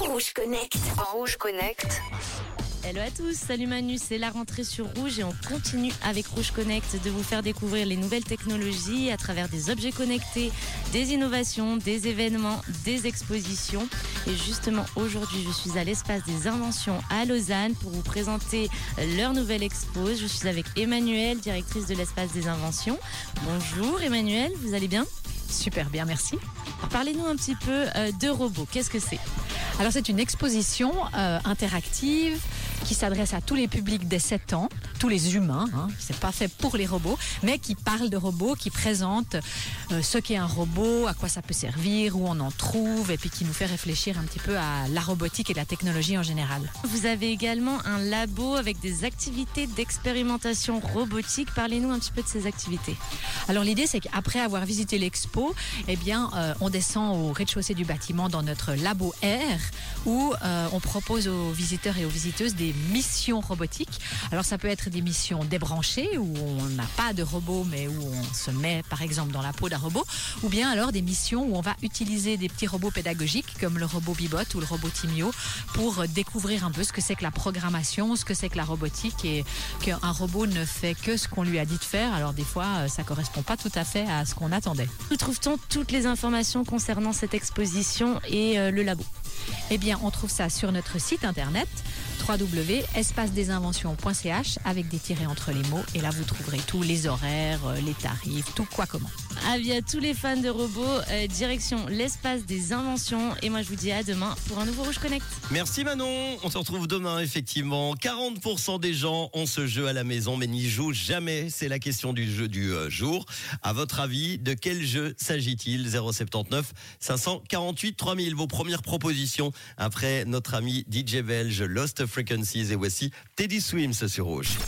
Rouge Connect. Rouge Connect. Hello à tous, salut Manu, c'est la rentrée sur Rouge et on continue avec Rouge Connect de vous faire découvrir les nouvelles technologies à travers des objets connectés, des innovations, des événements, des expositions. Et justement aujourd'hui je suis à l'espace des inventions à Lausanne pour vous présenter leur nouvelle expo. Je suis avec Emmanuel, directrice de l'espace des inventions. Bonjour Emmanuel, vous allez bien? Super bien, merci. Parlez-nous un petit peu euh, de robots, qu'est-ce que c'est? Alors c'est une exposition euh, interactive qui s'adresse à tous les publics des 7 ans, tous les humains, hein, c'est pas fait pour les robots, mais qui parle de robots, qui présente euh, ce qu'est un robot, à quoi ça peut servir, où on en trouve, et puis qui nous fait réfléchir un petit peu à la robotique et la technologie en général. Vous avez également un labo avec des activités d'expérimentation robotique. Parlez-nous un petit peu de ces activités. Alors l'idée c'est qu'après avoir visité l'expo, eh bien euh, on descend au rez-de-chaussée du bâtiment dans notre labo R où euh, on propose aux visiteurs et aux visiteuses des missions robotiques. Alors ça peut être des missions débranchées où on n'a pas de robot mais où on se met par exemple dans la peau d'un robot ou bien alors des missions où on va utiliser des petits robots pédagogiques comme le robot Bibot ou le robot Timio pour découvrir un peu ce que c'est que la programmation, ce que c'est que la robotique et qu'un robot ne fait que ce qu'on lui a dit de faire. Alors des fois euh, ça correspond pas tout à fait à ce qu'on attendait. Où trouve-t-on toutes les informations concernant cette exposition et euh, le labo? Eh bien on trouve ça sur notre site internet www.espacedesinventions.ch avec des tirets entre les mots et là vous trouverez tous les horaires, euh, les tarifs, tout quoi comment. Avis à tous les fans de robots, euh, direction l'espace des inventions et moi je vous dis à demain pour un nouveau Rouge Connect. Merci Manon, on se retrouve demain effectivement. 40% des gens ont ce jeu à la maison mais n'y jouent jamais. C'est la question du jeu du euh, jour. À votre avis, de quel jeu s'agit-il? 079 548 3000. Vos premières propositions après notre ami DJ belge Lost Frequencies et voici Teddy Swims sur Rouge.